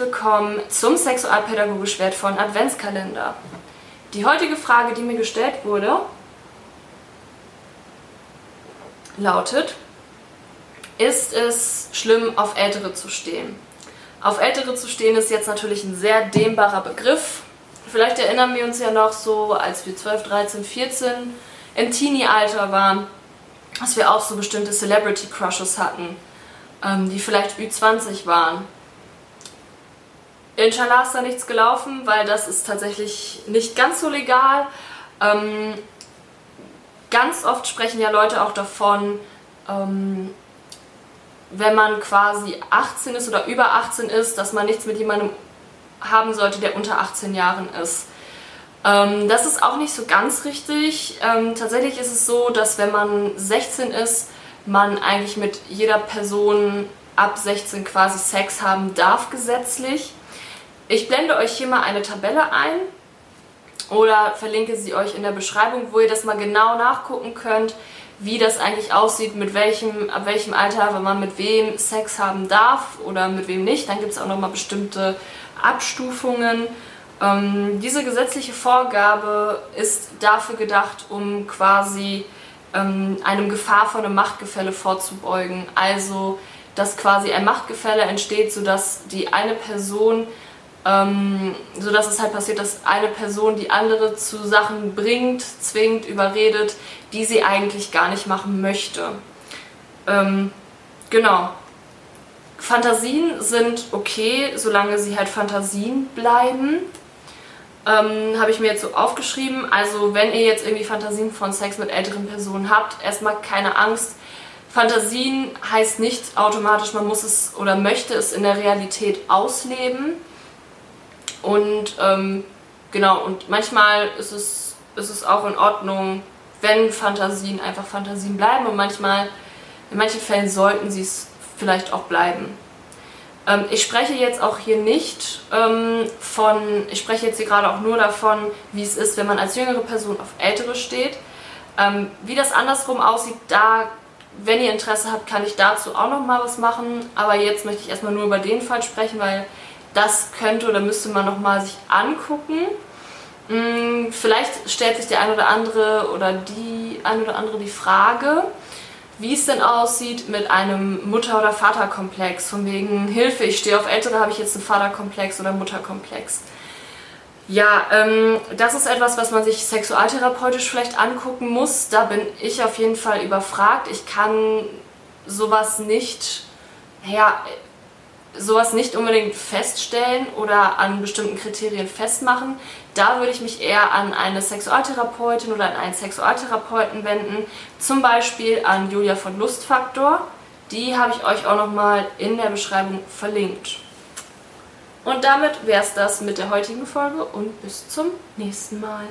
willkommen zum sexualpädagogisch wertvollen Adventskalender. Die heutige Frage, die mir gestellt wurde, lautet, ist es schlimm, auf Ältere zu stehen? Auf Ältere zu stehen ist jetzt natürlich ein sehr dehnbarer Begriff. Vielleicht erinnern wir uns ja noch so, als wir 12, 13, 14 im Teenie-Alter waren, dass wir auch so bestimmte Celebrity-Crushes hatten, ähm, die vielleicht Ü20 waren. Inshallah ist da nichts gelaufen, weil das ist tatsächlich nicht ganz so legal. Ähm, ganz oft sprechen ja Leute auch davon, ähm, wenn man quasi 18 ist oder über 18 ist, dass man nichts mit jemandem haben sollte, der unter 18 Jahren ist. Ähm, das ist auch nicht so ganz richtig. Ähm, tatsächlich ist es so, dass wenn man 16 ist, man eigentlich mit jeder Person ab 16 quasi Sex haben darf gesetzlich. Ich blende euch hier mal eine Tabelle ein oder verlinke sie euch in der Beschreibung, wo ihr das mal genau nachgucken könnt, wie das eigentlich aussieht, mit welchem, ab welchem Alter, wenn man mit wem Sex haben darf oder mit wem nicht. Dann gibt es auch nochmal bestimmte Abstufungen. Ähm, diese gesetzliche Vorgabe ist dafür gedacht, um quasi ähm, einem gefahrvollen Machtgefälle vorzubeugen. Also, dass quasi ein Machtgefälle entsteht, sodass die eine Person ähm, so dass es halt passiert, dass eine Person die andere zu Sachen bringt, zwingt, überredet, die sie eigentlich gar nicht machen möchte. Ähm, genau. Fantasien sind okay, solange sie halt Fantasien bleiben. Ähm, Habe ich mir jetzt so aufgeschrieben. Also wenn ihr jetzt irgendwie Fantasien von Sex mit älteren Personen habt, erstmal keine Angst. Fantasien heißt nicht automatisch, man muss es oder möchte es in der Realität ausleben. Und ähm, genau, und manchmal ist es, ist es auch in Ordnung, wenn Fantasien einfach Fantasien bleiben und manchmal, in manchen Fällen sollten sie es vielleicht auch bleiben. Ähm, ich spreche jetzt auch hier nicht ähm, von, ich spreche jetzt hier gerade auch nur davon, wie es ist, wenn man als jüngere Person auf ältere steht. Ähm, wie das andersrum aussieht, da, wenn ihr Interesse habt, kann ich dazu auch noch mal was machen. Aber jetzt möchte ich erstmal nur über den Fall sprechen, weil das könnte oder müsste man nochmal sich angucken. Hm, vielleicht stellt sich der ein oder andere oder die ein oder andere die Frage, wie es denn aussieht mit einem Mutter- oder Vaterkomplex. Von wegen Hilfe, ich stehe auf Ältere, habe ich jetzt einen Vaterkomplex oder Mutterkomplex. Ja, ähm, das ist etwas, was man sich sexualtherapeutisch vielleicht angucken muss. Da bin ich auf jeden Fall überfragt. Ich kann sowas nicht, ja, sowas nicht unbedingt feststellen oder an bestimmten Kriterien festmachen. Da würde ich mich eher an eine Sexualtherapeutin oder an einen Sexualtherapeuten wenden, zum Beispiel an Julia von Lustfaktor. Die habe ich euch auch nochmal in der Beschreibung verlinkt. Und damit wäre es das mit der heutigen Folge und bis zum nächsten Mal.